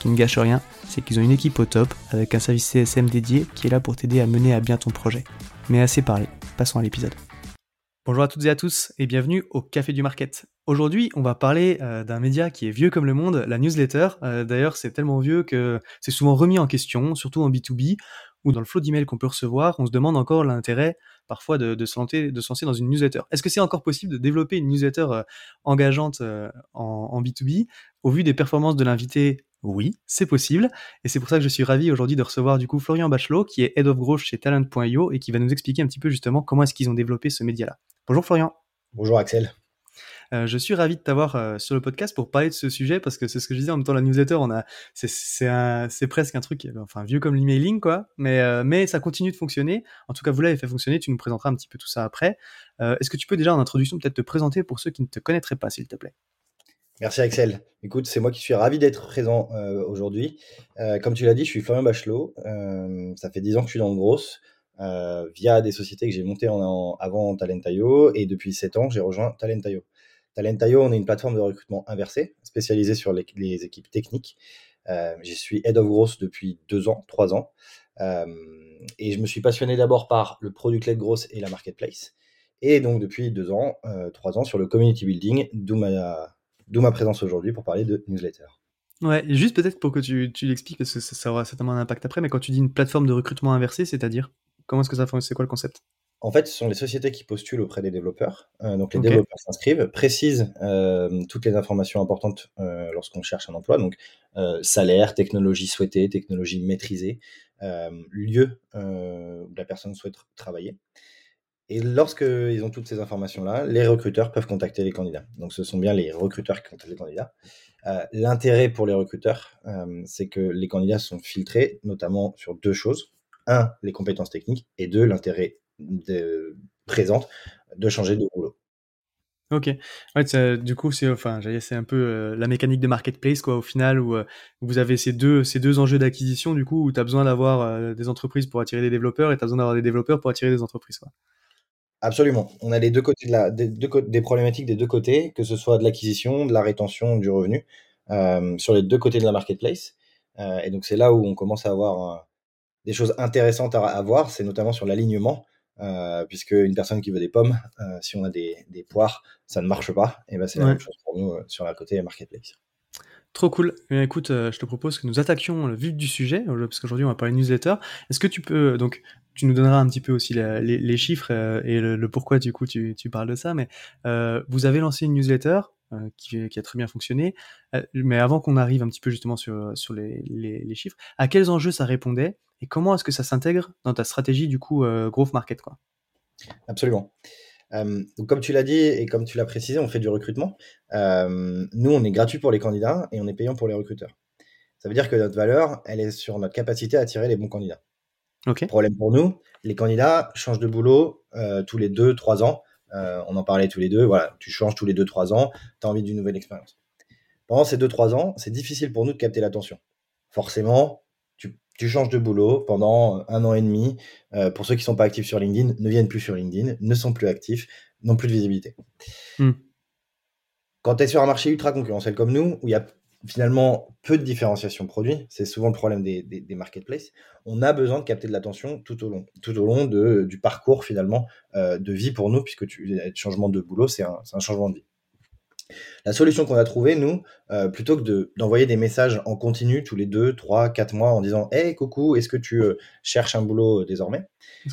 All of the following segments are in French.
Qui ne gâche rien, c'est qu'ils ont une équipe au top avec un service CSM dédié qui est là pour t'aider à mener à bien ton projet. Mais assez parlé, passons à l'épisode. Bonjour à toutes et à tous et bienvenue au Café du Market. Aujourd'hui, on va parler euh, d'un média qui est vieux comme le monde, la newsletter. Euh, d'ailleurs, c'est tellement vieux que c'est souvent remis en question, surtout en B2B ou dans le flot d'emails qu'on peut recevoir. On se demande encore l'intérêt parfois de, se lancer, de dans une newsletter. Est-ce que c'est encore possible de développer une newsletter euh, engageante en, en B2B Au vu des performances de l'invité oui, c'est possible. Et c'est pour ça que je suis ravi aujourd'hui de recevoir du coup Florian Bachelot, qui est Head of Growth chez Talent.io et qui va nous expliquer un petit peu justement comment est-ce qu'ils ont développé ce média-là. Bonjour Florian. Bonjour Axel. Euh, je suis ravi de t'avoir euh, sur le podcast pour parler de ce sujet parce que c'est ce que je disais en même temps la newsletter on a c'est presque un truc enfin vieux comme l'emailing quoi mais euh, mais ça continue de fonctionner en tout cas vous l'avez fait fonctionner tu nous présenteras un petit peu tout ça après est-ce que tu peux déjà en introduction peut-être te présenter pour ceux qui ne te connaîtraient pas s'il te plaît? Merci Axel. Écoute, c'est moi qui suis ravi d'être présent euh, aujourd'hui. Euh, comme tu l'as dit, je suis Florian Bachelot. Euh, ça fait 10 ans que je suis dans le gros via des sociétés que j'ai montées en, avant Talentaio et depuis 7 ans, j'ai rejoint Talentaio. Talentaio, on est une plateforme de recrutement inversé spécialisée sur les, équipes techniques. J'y suis Head of Growth depuis 2 ans, 3 ans. et je me suis passionné d'abord par le product-led growth et la marketplace. Et donc depuis 2 ans, 3 ans sur le community building, d'où ma D'où ma présence aujourd'hui pour parler de newsletter. Ouais, juste peut-être pour que tu, tu l'expliques, parce que ça, aura certainement un impact après, mais quand tu dis une plateforme de recrutement inversé, c'est-à-dire Comment est-ce que ça fonctionne C'est quoi le concept? En fait, ce sont les sociétés qui postulent auprès des développeurs. Euh, donc, les développeurs s'inscrivent, précisent euh, toutes les informations importantes euh, lorsqu'on cherche un emploi. Donc, salaire, technologie souhaitée, technologie maîtrisée, lieu où la personne souhaite travailler. Et lorsqu'ils ont toutes ces informations-là, les recruteurs peuvent contacter les candidats. Donc ce sont bien les recruteurs qui contactent les candidats. Euh, l'intérêt pour les recruteurs, euh, c'est que les candidats sont filtrés notamment sur deux choses. Un, les compétences techniques, et deux, l'intérêt de, présente de changer de boulot. Ok. Du coup, c'est enfin, un peu euh, la mécanique de marketplace, quoi, au final, où vous avez ces deux, ces deux enjeux d'acquisition, du coup, où tu as besoin d'avoir des entreprises pour attirer des développeurs et tu as besoin d'avoir des développeurs pour attirer des entreprises. Absolument. On a les deux côtés de la, des, deux, des problématiques des deux côtés, que ce soit de l'acquisition, de la rétention, du revenu, euh, sur les deux côtés de la marketplace. Euh, et donc c'est là où on commence à avoir euh, des choses intéressantes à, à voir, c'est notamment sur l'alignement, euh, puisque une personne qui veut des pommes, euh, si on a des, des, poires, ça ne marche pas. Et ben c'est la même chose pour nous sur la côté marketplace. Trop cool. Eh écoute, je te propose que nous attaquions le vif du sujet, parce qu'aujourd'hui on va parler newsletter. Est-ce que tu peux donc tu nous donneras un petit peu aussi les, chiffres euh, et le, pourquoi du coup tu, parles de ça. Mais euh, vous avez lancé une newsletter euh, qui, a très bien fonctionné. mais avant qu'on arrive un petit peu justement sur, sur les, chiffres, à quels enjeux ça répondait et comment est-ce que ça s'intègre dans ta stratégie du coup growth market quoi? Absolument. Donc comme tu l'as dit et comme tu l'as précisé, on fait du recrutement. nous, on est gratuit pour les candidats et on est payant pour les recruteurs. Ça veut dire que notre valeur, elle est sur notre capacité à attirer les bons candidats. Problème pour nous, les candidats changent de boulot euh, tous les 2-3 ans. On en parlait tous les deux. Voilà, tu changes tous les 2-3 ans, tu as envie d'une nouvelle expérience. Pendant ces 2-3 ans, c'est difficile pour nous de capter l'attention. Forcément, tu, changes de boulot pendant un an et demi. Euh, pour ceux qui ne sont pas actifs sur LinkedIn, ne viennent plus sur LinkedIn, ne sont plus actifs, n'ont plus de visibilité. Hmm. Quand tu es sur un marché ultra concurrentiel comme nous, où il y a finalement peu de différenciation produit, c'est souvent le problème des, marketplaces, on a besoin de capter de l'attention tout au long, tout au long de, du parcours finalement euh, de vie pour nous, puisque tu, le changement de boulot, c'est un, un, changement de vie. La solution qu'on a trouvée, nous, euh, plutôt que d'envoyer des messages en continu tous les 2, 3, 4 mois en disant Hey, coucou, est-ce que tu euh, cherches un boulot désormais?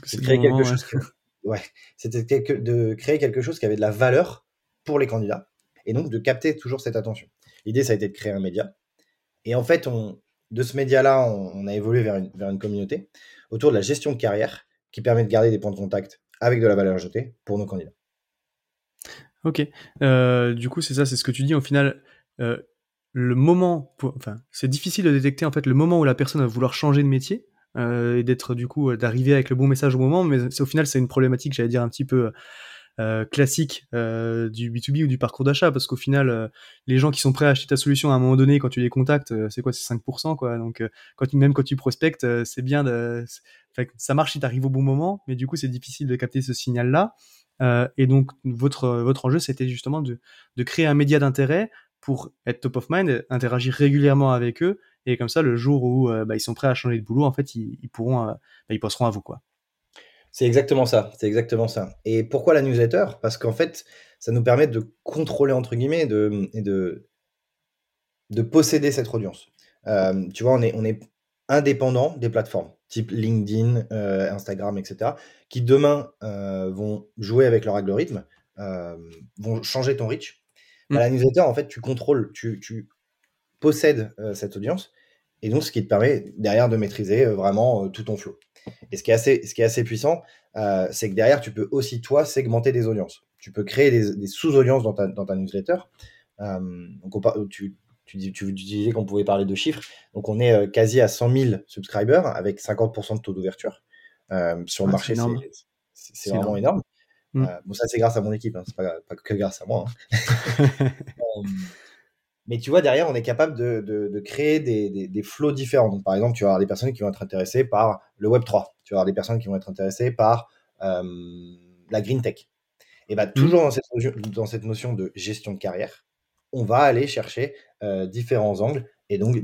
C'est créer quelque chose ouais, c'était de créer quelque chose qui avait de la valeur pour les candidats et donc de capter toujours cette attention. L'idée, ça a été de créer un média. Et en fait, on, de ce média-là, on, a évolué vers une, vers une communauté autour de la gestion de carrière qui permet de garder des points de contact avec de la valeur ajoutée pour nos candidats. Ok. Euh, du coup, c'est ça, c'est ce que tu dis. Au final, euh, le moment, enfin, c'est difficile de détecter en fait le moment où la personne va vouloir changer de métier euh, et d'être du coup d'arriver avec le bon message au moment. Mais au final, c'est une problématique, j'allais dire un petit peu euh, classique euh, du B2B ou du parcours d'achat parce qu'au final euh, les gens qui sont prêts à acheter ta solution à un moment donné quand tu les contactes c'est quoi c'est 5% quoi donc quand même quand tu prospectes c'est bien de ça marche si tu au bon moment mais du coup c'est difficile de capter ce signal là et donc votre votre enjeu c'était justement de, de créer un média d'intérêt pour être top of mind interagir régulièrement avec eux et comme ça le jour où bah, ils sont prêts à changer de boulot en fait ils, pourront bah, ils passeront à vous quoi c'est exactement ça. C'est exactement ça. Et pourquoi la newsletter? Parce qu'en fait, ça nous permet de contrôler entre guillemets de, et de, de posséder cette audience. Euh, tu vois, on est, on est indépendant des plateformes type LinkedIn, euh, Instagram, etc., qui demain euh, vont jouer avec leur algorithme, vont changer ton reach. Mmh. la newsletter, en fait, tu contrôles, tu, tu possèdes cette audience, et donc ce qui te permet derrière de maîtriser vraiment tout ton flow. Et ce qui est assez, ce qui est assez puissant, euh, c'est que derrière, tu peux aussi, toi, segmenter des audiences. Tu peux créer des, sous-audiences dans ta, dans ta, newsletter. Euh, donc tu, tu, tu, disais qu'on pouvait parler de chiffres. Donc, on est euh, quasi à 100 000 subscribers avec 50% de taux d'ouverture. sur le ah, marché, c'est vraiment énorme. Mm. bon, ça, c'est grâce à mon équipe, hein. c'est pas, pas, que grâce à moi. Hein. Mais tu vois, derrière, on est capable de, de, créer des, des, des, flots différents. Donc, par exemple, tu vas avoir des personnes qui vont être intéressées par le Web3. Tu vas avoir des personnes qui vont être intéressées par euh, la green tech. Et bah, toujours dans cette, dans cette notion de gestion de carrière, on va aller chercher euh, différents angles et donc euh,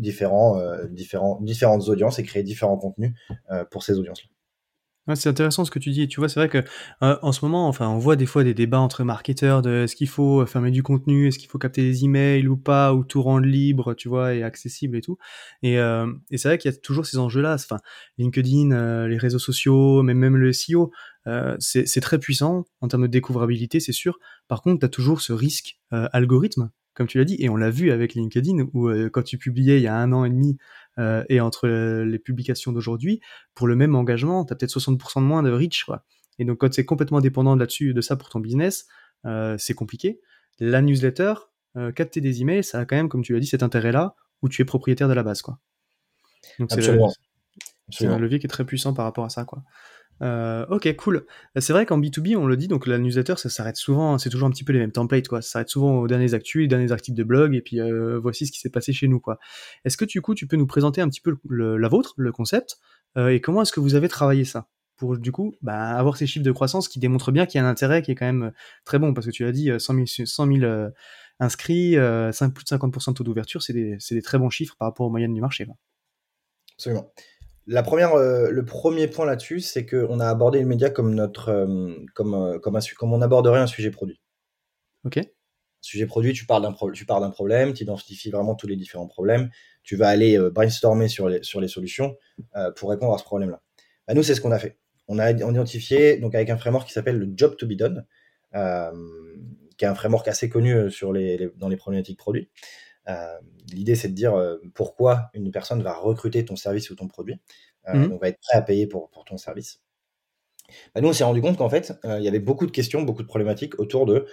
différents, différentes audiences et créer différents contenus euh, pour ces audiences-là c'est intéressant ce que tu dis. Tu vois, c'est vrai que en ce moment, enfin, on voit des fois des débats entre marketeurs de est-ce qu'il faut fermer du contenu, est-ce qu'il faut capter des emails ou pas, ou tout rendre libre, tu vois, et accessible et tout. Et, et c'est vrai qu'il y a toujours ces enjeux-là. Enfin, LinkedIn, les réseaux sociaux, même même le SEO, c'est très puissant en termes de découvrabilité, c'est sûr. Par contre, tu as toujours ce risque algorithme, comme tu l'as dit, et on l'a vu avec LinkedIn, où quand tu publiais il y a un an et demi euh, et entre les publications d'aujourd'hui, pour le même engagement, tu as peut-être 60% de moins de reach. Quoi. Et donc, quand c'est complètement dépendant là-dessus, de ça pour ton business, euh, c'est compliqué. La newsletter, euh, capter des emails, ça a quand même, comme tu l'as dit, cet intérêt-là où tu es propriétaire de la base. Quoi. Donc, c'est un levier qui est très puissant par rapport à ça. Quoi. Euh, ok, cool. C'est vrai qu'en B2B, on le dit, donc la ça s'arrête souvent, c'est toujours un petit peu les mêmes templates, quoi. Ça s'arrête souvent aux derniers actus, les derniers articles de blog, et puis euh, voici ce qui s'est passé chez nous, quoi. Est-ce que du coup, tu peux nous présenter un petit peu la vôtre, le concept, euh, et comment est-ce que vous avez travaillé ça? Pour du coup bah, avoir ces chiffres de croissance qui démontrent bien qu'il y a un intérêt qui est quand même très bon, parce que tu l'as dit, 100 000, inscrits, 5, plus de 50% de taux d'ouverture, c'est des, des, très bons chiffres par rapport aux moyennes du marché. Là. Absolument. La première, euh, le premier point là-dessus, c'est qu'on a abordé le média comme notre, euh, comme, euh, comme, un, comme on aborderait un sujet produit. Ok. Sujet produit, tu parles d'un tu parles d'un problème, tu identifies vraiment tous les différents problèmes, tu vas aller brainstormer sur les, sur les solutions pour répondre à ce problème-là. Bah, nous, c'est ce qu'on a fait. On a identifié donc avec un framework qui s'appelle le Job to be done, qui est un framework assez connu sur les, dans les problématiques produits. Euh, l'idée, c'est de dire euh, pourquoi une personne va recruter ton service ou ton produit. Euh, mmh. Donc, va être prêt à payer pour, pour ton service. Bah, nous, on s'est rendu compte qu'en fait, il y avait beaucoup de questions, beaucoup de problématiques autour de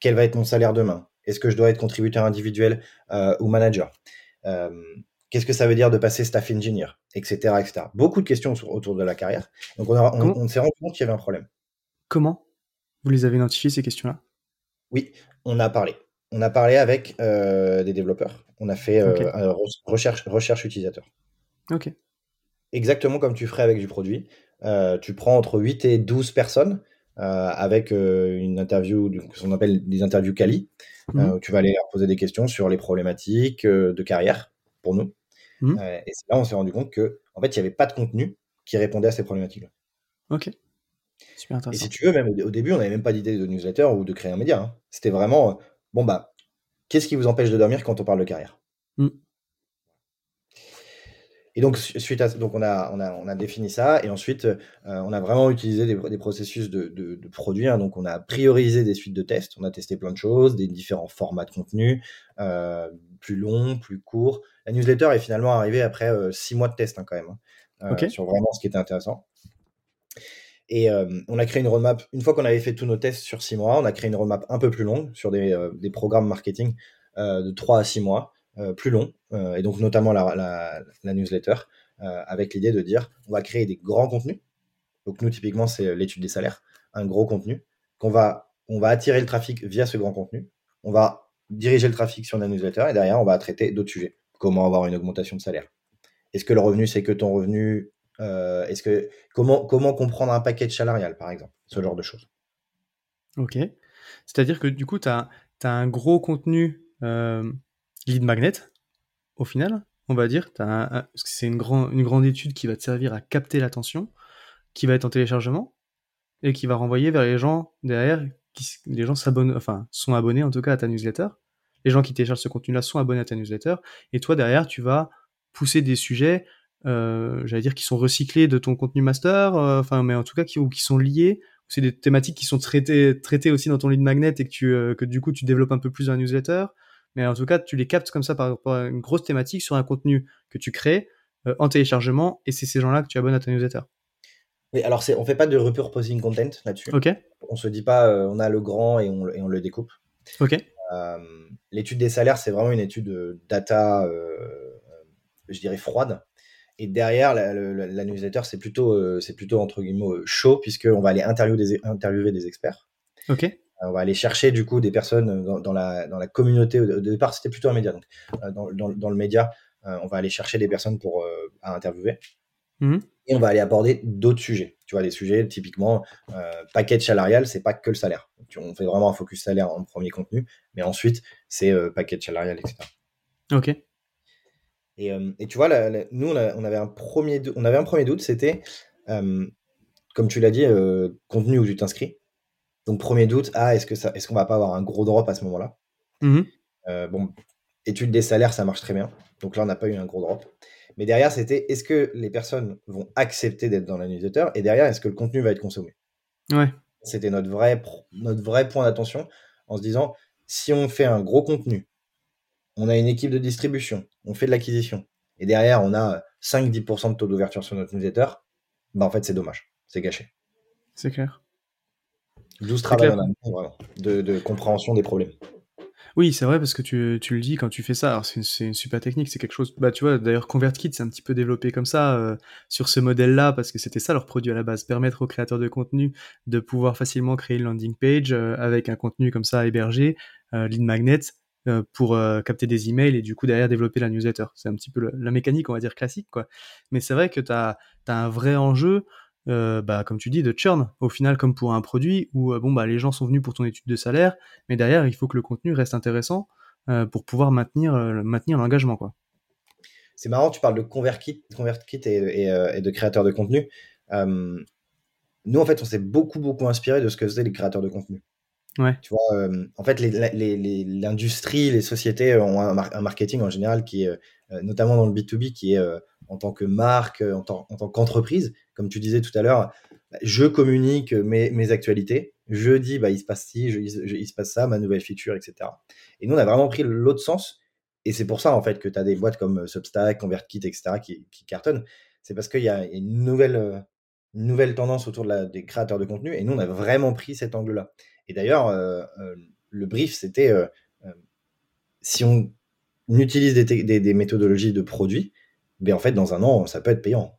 quel va être mon salaire demain? Est-ce que je dois être contributeur individuel ou manager? Qu'est-ce que ça veut dire de passer staff engineer? Etc. etc. Beaucoup de questions autour de la carrière. Donc, on, on s'est rendu compte qu'il y avait un problème. Comment? Vous les avez identifiées, ces questions-là? Oui, on a parlé on a parlé avec euh, des développeurs. On a fait euh, recherche, recherche utilisateur. Ok. Exactement comme tu ferais avec du produit. Euh, tu prends entre 8 et 12 personnes avec une interview, ce qu'on appelle des interviews quali. Mmh. tu vas aller leur poser des questions sur les problématiques de carrière pour nous. Mmh. et c'est là on s'est rendu compte que en fait, il n'y avait pas de contenu qui répondait à ces problématiques-là. Ok. Super intéressant. Et si tu veux, même au début, on n'avait même pas d'idée de newsletter ou de créer un média. Hein. C'était vraiment, bon, bah, qu'est-ce qui vous empêche de dormir quand on parle de carrière? Mmh. Et donc, suite à donc on a, on a, on a défini ça, et ensuite, euh, on a vraiment utilisé des, processus de, de, produits. Hein. Donc, on a priorisé des suites de tests, on a testé plein de choses, des différents formats de contenu, euh, plus longs, plus courts. La newsletter est finalement arrivée après euh, six mois de tests hein, quand même, hein, sur vraiment ce qui était intéressant. Et on a créé une roadmap, une fois qu'on avait fait tous nos tests sur six mois, on a créé une roadmap un peu plus longue sur des, des programmes marketing de trois à six mois. Euh, plus long, euh, et donc notamment la, newsletter, euh, avec l'idée de dire on va créer des grands contenus. Donc nous, typiquement, c'est l'étude des salaires, un gros contenu, qu'on va, on va attirer le trafic via ce grand contenu. On va diriger le trafic sur la newsletter et derrière, on va traiter d'autres sujets. Comment avoir une augmentation de salaire Est-ce que le revenu, c'est que ton revenu Est-ce que comment comment comprendre un paquet salarial, par exemple Ce genre de choses? Ok. C'est-à-dire que du coup, tu as, un gros contenu lead magnet, au final, on va dire. c'est une, une grande étude qui va te servir à capter l'attention, qui va être en téléchargement, et qui va renvoyer vers les gens derrière, qui, les gens s'abonnent, enfin, sont abonnés en tout cas à ta newsletter. Les gens qui téléchargent ce contenu-là sont abonnés à ta newsletter, et toi derrière, tu vas pousser des sujets, euh, j'allais dire, qui sont recyclés de ton contenu master, euh, enfin, mais en tout cas qui, ou qui sont liés. C'est des thématiques qui sont traitées, traitées aussi dans ton lead magnet et que, tu, euh, que du coup tu développes un peu plus dans la newsletter mais en tout cas, tu les captes comme ça par rapport à une grosse thématique sur un contenu que tu crées euh, en téléchargement, et c'est ces gens-là que tu abonnes à ta newsletter. Oui, alors on fait pas de repurposing content là-dessus. Ok. On se dit pas, euh, on a le grand et on, et on le découpe. Ok. Euh, l'étude des salaires, c'est vraiment une étude data, je dirais froide. Et derrière, la, newsletter, c'est plutôt, c'est plutôt entre guillemets chaud, puisqu'on va aller interviewer des, interviewer des experts. Ok on va aller chercher du coup des personnes dans, la, dans la communauté. Au départ, c'était plutôt un média. Donc, euh, dans, dans, le média, euh, on va aller chercher des personnes pour euh, à interviewer. Mmh. Et on va aller aborder d'autres sujets. Tu vois, des sujets typiquement paquet salarial, c'est pas que le salaire. on fait vraiment un focus salaire en premier contenu, mais ensuite c'est paquet salarial, etc. Ok. Et, et tu vois, nous, on, avait un premier, on avait un premier doute, c'était, comme tu l'as dit, contenu où tu t'inscris. Donc, premier doute, ah, est-ce que ça, est-ce qu'on va pas avoir un gros drop à ce moment-là? Mmh euh, Bon, étude des salaires, ça marche très bien. Donc là, on n'a pas eu un gros drop. Mais derrière, c'était est-ce que les personnes vont accepter d'être dans la newsletter? Et derrière, est-ce que le contenu va être consommé? Ouais. C'était notre vrai, notre vrai point d'attention en se disant si on fait un gros contenu, on a une équipe de distribution, on fait de l'acquisition, et derrière, on a 5-10% de taux d'ouverture sur notre newsletter, bah en fait, c'est dommage. C'est gâché. C'est clair. 12 travail de, de, compréhension des problèmes. Oui, c'est vrai parce que tu, tu, le dis quand tu fais ça. Alors c'est une, une, super technique, c'est quelque chose. Bah tu vois, d'ailleurs ConvertKit c'est un petit peu développé comme ça euh, sur ce modèle-là parce que c'était ça leur produit à la base, permettre aux créateurs de contenu de pouvoir facilement créer une landing page euh, avec un contenu comme ça hébergé, euh, lead magnet euh, pour capter des emails et du coup derrière développer la newsletter. C'est un petit peu la mécanique on va dire classique quoi. Mais c'est vrai que tu as, un vrai enjeu euh, bah, comme tu dis, de churn, au final, comme pour un produit où euh, bon, bah, les gens sont venus pour ton étude de salaire, mais derrière, il faut que le contenu reste intéressant euh, pour pouvoir maintenir, l'engagement. C'est marrant, tu parles de ConvertKit, ConvertKit et, et, de créateurs de contenu. nous, en fait, on s'est beaucoup, beaucoup inspiré de ce que faisaient les créateurs de contenu. Tu vois, en fait, l'industrie, les, sociétés ont un, marketing en général qui est, notamment dans le B2B, qui est en tant que marque, en tant qu'entreprise, comme tu disais tout à l'heure, je communique mes, actualités, je dis, bah, il se passe ci, il se passe ça, ma nouvelle feature, etc. Et nous, on a vraiment pris l'autre sens. Et c'est pour ça, en fait, que tu as des boîtes comme Substack, ConvertKit, etc., qui, cartonnent. C'est parce qu'il y a une nouvelle, tendance autour des créateurs de contenu. Et nous, on a vraiment pris cet angle-là. Et d'ailleurs, euh, euh, le brief, c'était euh, si on utilise des, des, méthodologies de produits, ben en fait, dans un an, ça peut être payant.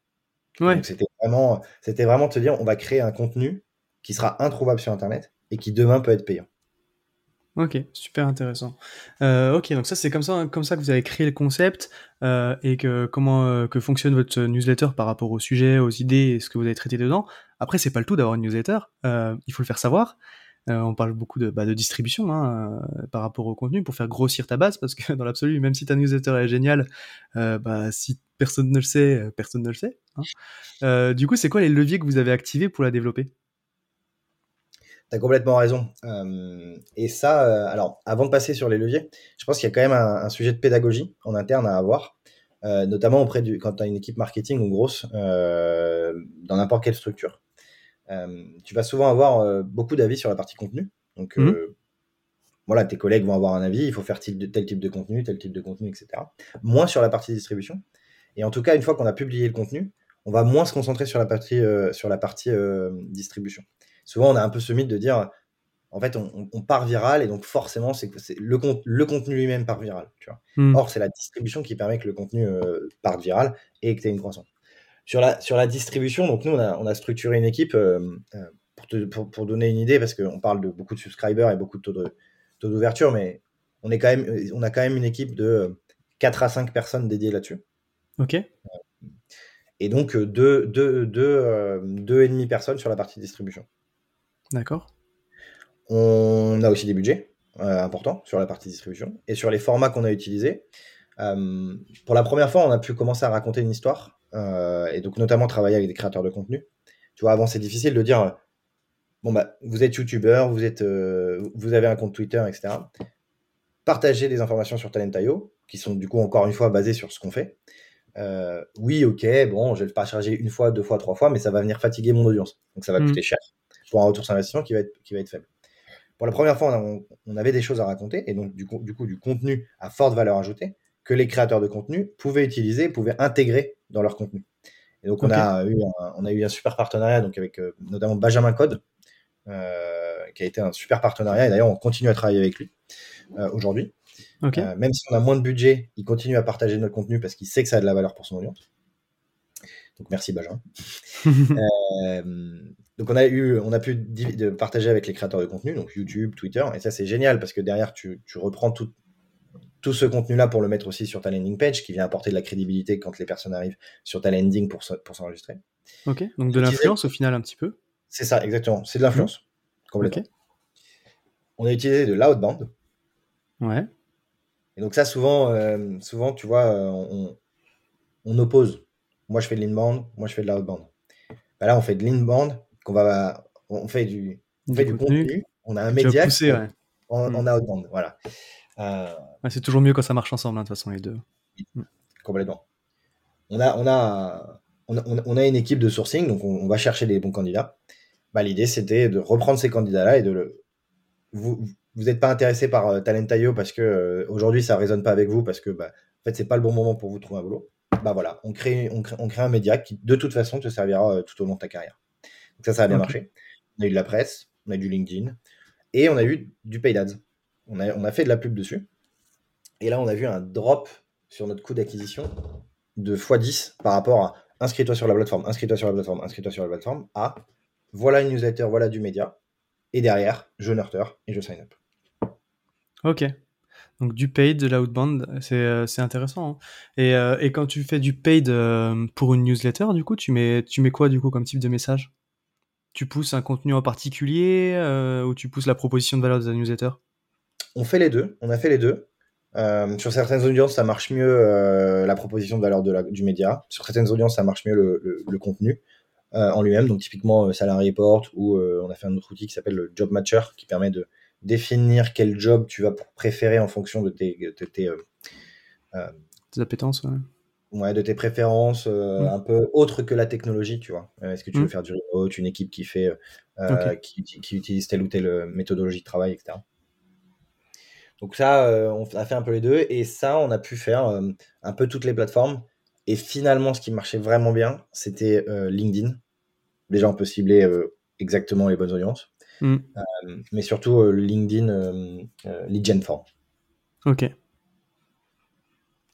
C'était vraiment, c'était vraiment de se dire, on va créer un contenu qui sera introuvable sur Internet et qui demain peut être payant. Ok, super intéressant. Euh, ok, donc ça c'est comme ça, comme ça que vous avez créé le concept euh, et que comment euh, que fonctionne votre newsletter par rapport au sujet, aux idées et ce que vous avez traité dedans. Après, c'est pas le tout d'avoir une newsletter. il faut le faire savoir. On parle beaucoup de, bah, distribution hein, par rapport au contenu pour faire grossir ta base parce que dans l'absolu, même si ta newsletter est géniale, bah, si personne ne le sait, personne ne le sait. Hein. du coup, c'est quoi les leviers que vous avez activés pour la développer? T'as complètement raison. et ça, alors, avant de passer sur les leviers, je pense qu'il y a quand même un, sujet de pédagogie en interne à avoir, notamment auprès du, quand tu as une équipe marketing ou grosse, dans n'importe quelle structure. Tu vas souvent avoir beaucoup d'avis sur la partie contenu. Donc, mmh. voilà, tes collègues vont avoir un avis, il faut faire tel, tel type de contenu, tel type de contenu, etc. Moins sur la partie distribution. Et en tout cas, une fois qu'on a publié le contenu, on va moins se concentrer sur la partie, sur la partie distribution souvent on a un peu ce mythe de dire en fait on, part viral et donc forcément c'est le, le contenu lui-même part viral tu vois hmm. or c'est la distribution qui permet que le contenu euh, parte viral et que tu aies une croissance sur la sur la distribution donc nous on a, structuré une équipe euh, euh, pour, pour, donner une idée parce qu'on parle de beaucoup de subscribers et beaucoup de taux d'ouverture mais on est quand même on a quand même une équipe de 4 à 5 personnes dédiées là-dessus ok et donc deux, deux, deux, deux et demi personnes sur la partie distribution D'accord. On a aussi des budgets euh, importants sur la partie distribution et sur les formats qu'on a utilisés. Euh, pour la première fois, on a pu commencer à raconter une histoire euh, et donc notamment travailler avec des créateurs de contenu. Tu vois, avant c'est difficile de dire bon bah vous êtes youtubeur, vous êtes, vous avez un compte Twitter, etc. Partagez des informations sur Talent.io qui sont du coup encore une fois basées sur ce qu'on fait. oui, ok, bon, je vais le partager une fois, deux fois, trois fois, mais ça va venir fatiguer mon audience, donc ça va mmh. coûter cher pour un retour sur investissement qui va être, qui va être faible. Pour la première fois, on, avait des choses à raconter et donc du coup, du contenu à forte valeur ajoutée que les créateurs de contenu pouvaient utiliser, pouvaient intégrer dans leur contenu. Et donc, on, a eu un, on a eu un super partenariat donc avec euh, notamment Benjamin Code, euh, qui a été un super partenariat. Et d'ailleurs, on continue à travailler avec lui euh, aujourd'hui. même si on a moins de budget, il continue à partager notre contenu parce qu'il sait que ça a de la valeur pour son audience. Donc merci Benjamin. Donc on a eu, on a pu partager avec les créateurs de contenu, donc YouTube, Twitter, et ça c'est génial parce que derrière tu, reprends tout, tout ce contenu-là pour le mettre aussi sur ta landing page, qui vient apporter de la crédibilité quand les personnes arrivent sur ta landing pour, pour s'enregistrer. Ok, donc de l'influence au final un petit peu. C'est ça, exactement, c'est de l'influence, complètement. On a utilisé de l'outbound. Ouais. Et donc ça souvent, euh, souvent tu vois, euh, on, on, oppose. Moi je fais de l'inbound, moi je fais de l'outbound. Bah là on fait de l'inbound on va, on fait du, contenu. on a un média poussé, on, hmm. a outbound, voilà. Euh, c'est toujours mieux quand ça marche ensemble, hein, de toute façon, les deux. Complètement. On a, on, a, on, a, une équipe de sourcing, donc on, va chercher des bons candidats. Bah, L'idée, c'était de reprendre ces candidats-là et de le. Vous n'êtes pas intéressé par euh, Talent.io parce que euh, aujourd'hui, ça ne résonne pas avec vous parce que, bah, en fait, c'est pas le bon moment pour vous trouver un boulot. Bah voilà, on crée, on crée, on crée un média qui, de toute façon, te servira tout au long de ta carrière. Donc ça, ça a bien marché. On a eu de la presse, on a eu du LinkedIn et on a eu du paid ads. On a, fait de la pub dessus. Et là, on a vu un drop sur notre coût d'acquisition de x10 par rapport à inscris-toi sur la plateforme, inscris-toi sur la plateforme, inscris-toi sur la plateforme, à voilà une newsletter, voilà du média. Et derrière, je nurture et je sign up. Ok. Donc du paid, de l'outbound, c'est euh, intéressant. Hein. Et, euh, et, quand tu fais du paid euh, pour une newsletter, du coup, tu mets, quoi du coup comme type de message? Tu pousses un contenu en particulier ou tu pousses la proposition de valeur de ta newsletter? On fait les deux. On a fait les deux. Euh, sur certaines audiences, ça marche mieux euh, la proposition de valeur de la, du média. Sur certaines audiences, ça marche mieux le, contenu en lui-même. Donc typiquement Salary Report ou on a fait un autre outil qui s'appelle le Job Matcher qui permet de définir quel job tu vas préférer en fonction de tes, de tes, appétences ouais, de tes préférences euh, un peu autres que la technologie, tu vois. Euh, est-ce que tu veux mm. faire du remote, une équipe qui fait, euh, qui, qui, utilise telle ou telle méthodologie de travail, etc. Donc ça, on a fait un peu les deux et ça, on a pu faire un peu toutes les plateformes. Et finalement, ce qui marchait vraiment bien, c'était LinkedIn. Déjà, on peut cibler exactement les bonnes audiences. Mm. mais surtout LinkedIn Lead Gen Form. Ok.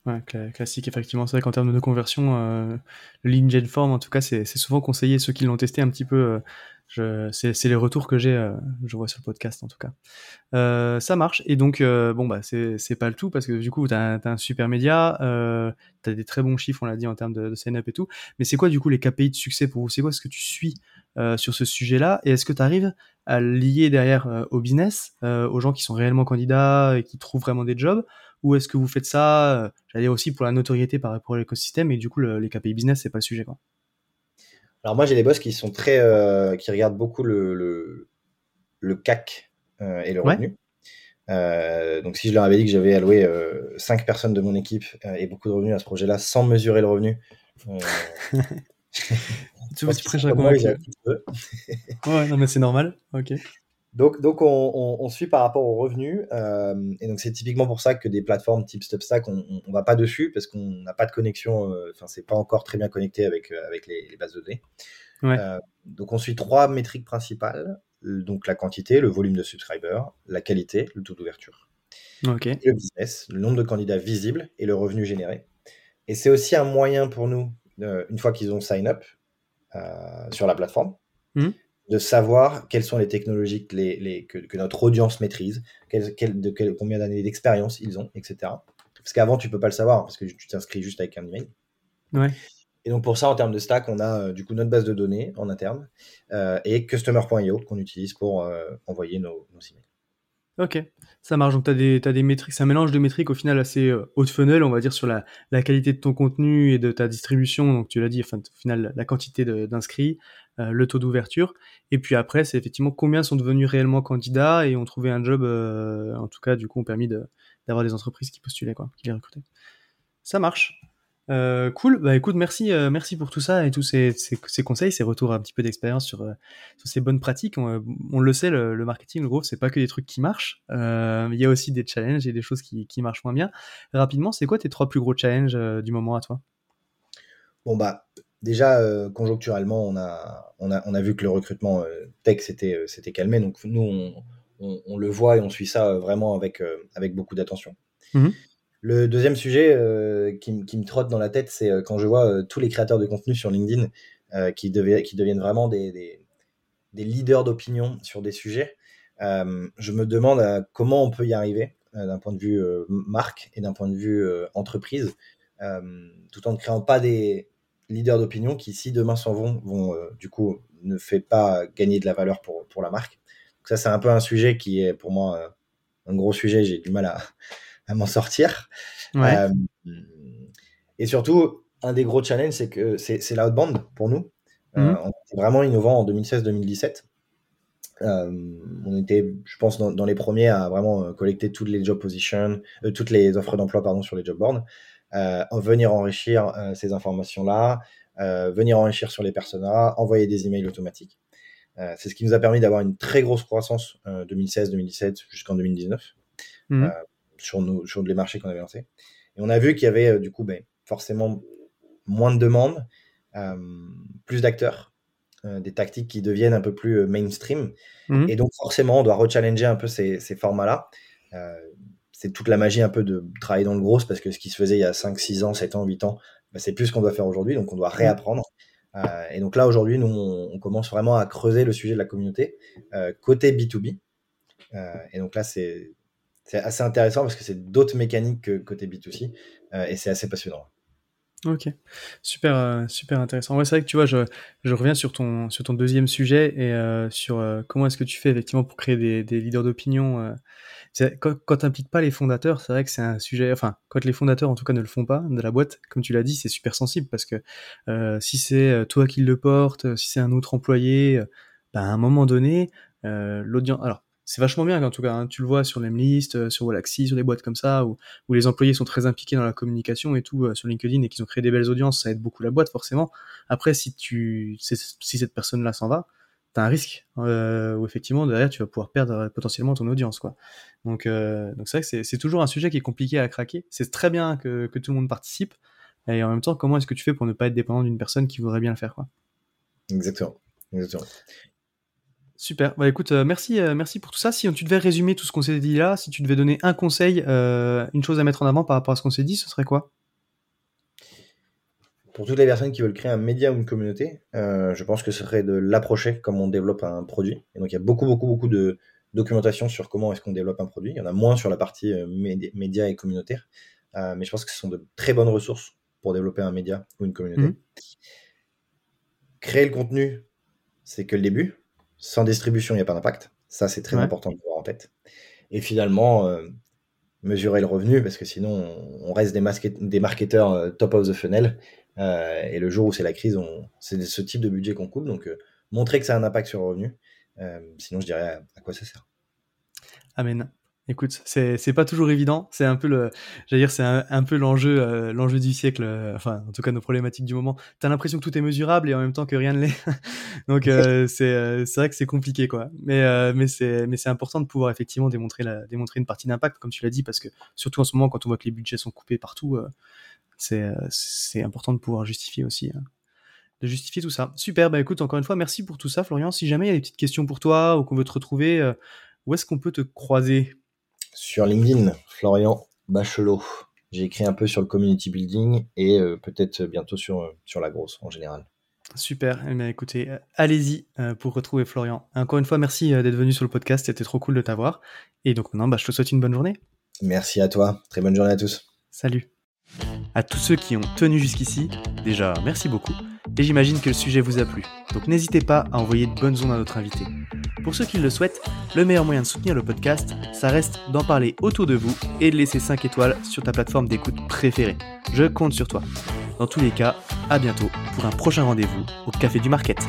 Ouais, classique, effectivement. C'est vrai qu'en termes de conversion, euh, le form, en tout cas, c'est souvent conseillé, ceux qui l'ont testé un petit peu, euh, c'est les retours que j'ai, je vois sur le podcast en tout cas. ça marche. Et donc, bon, bah, c'est pas le tout parce que du coup, tu as, un super média, tu des très bons chiffres, on l'a dit, en termes de, de sign-up et tout. Mais c'est quoi, du coup, les KPI de succès pour vous? C'est quoi ce que tu suis sur ce sujet-là? Et est-ce que tu arrives à lier derrière au business, aux gens qui sont réellement candidats et qui trouvent vraiment des jobs? Ou est-ce que vous faites ça, j'allais dire aussi pour la notoriété par rapport à l'écosystème et du coup les KPI business c'est pas le sujet quoi. Alors moi j'ai des boss qui sont très, euh, qui regardent beaucoup le, le, CAC euh, et le revenu. Euh, donc si je leur avais dit que j'avais alloué 5 personnes de mon équipe et beaucoup de revenus à ce projet-là sans mesurer le revenu. tu vois, tu prêches à Ouais, non mais c'est normal. Ok. Donc, donc on, suit par rapport aux revenus. Euh, et donc, c'est typiquement pour ça que des plateformes type Stubstack, on ne va pas dessus parce qu'on n'a pas de connexion. Euh, enfin, c'est pas encore très bien connecté avec, euh, avec les, bases de données. donc, on suit trois métriques principales. Donc, la quantité, le volume de subscribers, la qualité, le taux d'ouverture. le business, le nombre de candidats visibles et le revenu généré. Et c'est aussi un moyen pour nous, une fois qu'ils ont sign up sur la plateforme, mmh de savoir quelles sont les technologies que, les, que, notre audience maîtrise, de combien d'années d'expérience ils ont, etc. Parce qu'avant, tu peux pas le savoir, parce que tu t'inscris juste avec un email. Ouais. Et donc pour ça, en termes de stack, on a euh, du coup notre base de données en interne euh, et customer.io qu'on utilise pour euh, envoyer nos, nos, emails. Ok, ça marche. Donc tu as des, as des métriques, c'est un mélange de métriques au final assez haut de funnel, on va dire, sur la, la, qualité de ton contenu et de ta distribution. Donc tu l'as dit, enfin, au final, la quantité d'inscrits, euh, le taux d'ouverture. Et puis après, c'est effectivement combien sont devenus réellement candidats et ont trouvé un job, euh, en tout cas, du coup, ont permis d'avoir des entreprises qui postulaient, quoi, qui les recrutaient. Ça marche. Euh, cool. Bah écoute, merci, merci pour tout ça et tous ces, conseils, ces retours un petit peu d'expérience sur, sur, ces bonnes pratiques. On, le sait, le, marketing, le gros, c'est pas que des trucs qui marchent. il y a aussi des challenges et des choses qui, qui marchent moins bien. Rapidement, c'est quoi tes trois plus gros challenges du moment à toi? Bon bah déjà, euh, conjoncturellement, on a, on, a, on a vu que le recrutement euh, tech s'était euh, calmé. Donc, nous, on, le voit et on suit ça vraiment avec, avec beaucoup d'attention. Mhm. Le deuxième sujet qui, qui, me trotte dans la tête, c'est quand je vois tous les créateurs de contenu sur LinkedIn qui, qui, deviennent vraiment des, des, leaders d'opinion sur des sujets. je me demande comment on peut y arriver d'un point de vue marque et d'un point de vue entreprise, tout en ne créant pas des, leaders d'opinion qui, si demain s'en vont, vont euh, du coup ne fait pas gagner de la valeur pour, pour la marque. Donc ça, c'est un peu un sujet qui est pour moi euh, un gros sujet. J'ai du mal à, à m'en sortir. Euh, et surtout, un des gros challenges, c'est que c'est l'outbound pour nous. Mhm. on était vraiment innovant en 2016-2017. on était, je pense, dans, dans, les premiers à vraiment collecter toutes les job positions, toutes les offres d'emploi pardon sur les job boards. Euh, venir enrichir euh, ces informations-là, euh, venir enrichir sur les personas, envoyer des emails automatiques. c'est ce qui nous a permis d'avoir une très grosse croissance 2016-2017 jusqu'en 2019 mmh. sur, nos, sur les marchés qu'on avait lancés. Et on a vu qu'il y avait du coup ben, forcément moins de demandes, plus d'acteurs, des tactiques qui deviennent un peu plus mainstream. Mmh. Et donc forcément, on doit rechallenger un peu ces, ces formats-là c'est toute la magie un peu de travailler dans le gros, parce que ce qui se faisait il y a 5, 6 ans, 7 ans, 8 ans, bah, c'est plus ce qu'on doit faire aujourd'hui, donc on doit réapprendre. Euh, et donc là, aujourd'hui, nous, on, commence vraiment à creuser le sujet de la communauté euh, côté B2B. Euh, et donc là, c'est assez intéressant parce que c'est d'autres mécaniques que côté B2C, et c'est assez passionnant. Ok, super, super intéressant. Ouais, c'est vrai que tu vois, je, je, reviens sur ton, sur ton deuxième sujet et sur comment est-ce que tu fais effectivement pour créer des, des leaders d'opinion quand, quand t'impliques pas les fondateurs, c'est vrai que c'est un sujet. Enfin, quand les fondateurs en tout cas ne le font pas de la boîte, comme tu l'as dit, c'est super sensible parce que euh, si c'est euh, toi qui le porte, euh, si c'est un autre employé, bah, à un moment donné, l'audience. Alors, c'est vachement bien en tout cas. Hein, tu le vois sur Lemlist, sur Wallaxy, sur des boîtes comme ça où, les employés sont très impliqués dans la communication et tout sur LinkedIn et qu'ils ont créé des belles audiences, ça aide beaucoup la boîte forcément. Après, si tu, si cette personne-là s'en va, t'as un risque euh, où effectivement derrière tu vas pouvoir perdre potentiellement ton audience quoi. Donc euh, donc c'est vrai que c'est toujours un sujet qui est compliqué à craquer. C'est très bien que, que, tout le monde participe et en même temps comment est-ce que tu fais pour ne pas être dépendant d'une personne qui voudrait bien le faire quoi? Exactement. Exactement. Super. Bah écoute, euh, merci, euh, merci pour tout ça. Si tu devais résumer tout ce qu'on s'est dit là, si tu devais donner un conseil, euh, une chose à mettre en avant par rapport à ce qu'on s'est dit, ce serait quoi? Pour toutes les personnes qui veulent créer un média ou une communauté, je pense que ce serait de l'approcher comme on développe un produit. Et donc il y a beaucoup, beaucoup, beaucoup de documentation sur comment est-ce qu'on développe un produit. Il y en a moins sur la partie média et communautaire. mais je pense que ce sont de très bonnes ressources pour développer un média ou une communauté. Mmh. Créer le contenu, c'est que le début. Sans distribution, il n'y a pas d'impact. Ça, c'est très important de voir en tête. Et finalement, euh, mesurer le revenu, parce que sinon, on reste des, des marketeurs euh, top of the funnel. Euh, et le jour où c'est la crise, c'est ce type de budget qu'on coupe. Donc, montrer que ça a un impact sur le revenu. sinon, je dirais à quoi ça sert. Amen. Écoute, c'est pas toujours évident. C'est un peu le, j'allais dire, c'est un, peu l'enjeu euh, l'enjeu du siècle. Euh, enfin, en tout cas, nos problématiques du moment. T'as l'impression que tout est mesurable et en même temps que rien ne l'est. Donc euh, c'est c'est vrai que c'est compliqué quoi. Mais mais c'est mais c'est important de pouvoir effectivement démontrer la démontrer une partie d'impact comme tu l'as dit parce que surtout en ce moment quand on voit que les budgets sont coupés partout, c'est c'est important de pouvoir justifier aussi. Hein, de justifier tout ça. Super, bah écoute, encore une fois, merci pour tout ça, Florian. Si jamais il y a des petites questions pour toi ou qu'on veut te retrouver, où est-ce qu'on peut te croiser? Sur LinkedIn, Florian Bachelot. J'ai écrit un peu sur le community building et euh, peut-être bientôt sur, euh, sur la grosse en général. Super. Eh écoutez, euh, allez-y pour retrouver Florian. Encore une fois, merci d'être venu sur le podcast. C'était trop cool de t'avoir. Et donc maintenant, bah, je te souhaite une bonne journée. Merci à toi. Très bonne journée à tous. Salut. À tous ceux qui ont tenu jusqu'ici, déjà, merci beaucoup. Et j'imagine que le sujet vous a plu. Donc n'hésitez pas à envoyer de bonnes ondes à notre invité. Pour ceux qui le souhaitent, le meilleur moyen de soutenir le podcast, ça reste d'en parler autour de vous et de laisser 5 étoiles sur ta plateforme d'écoute préférée. Je compte sur toi. Dans tous les cas, à bientôt pour un prochain rendez-vous au Café du Market.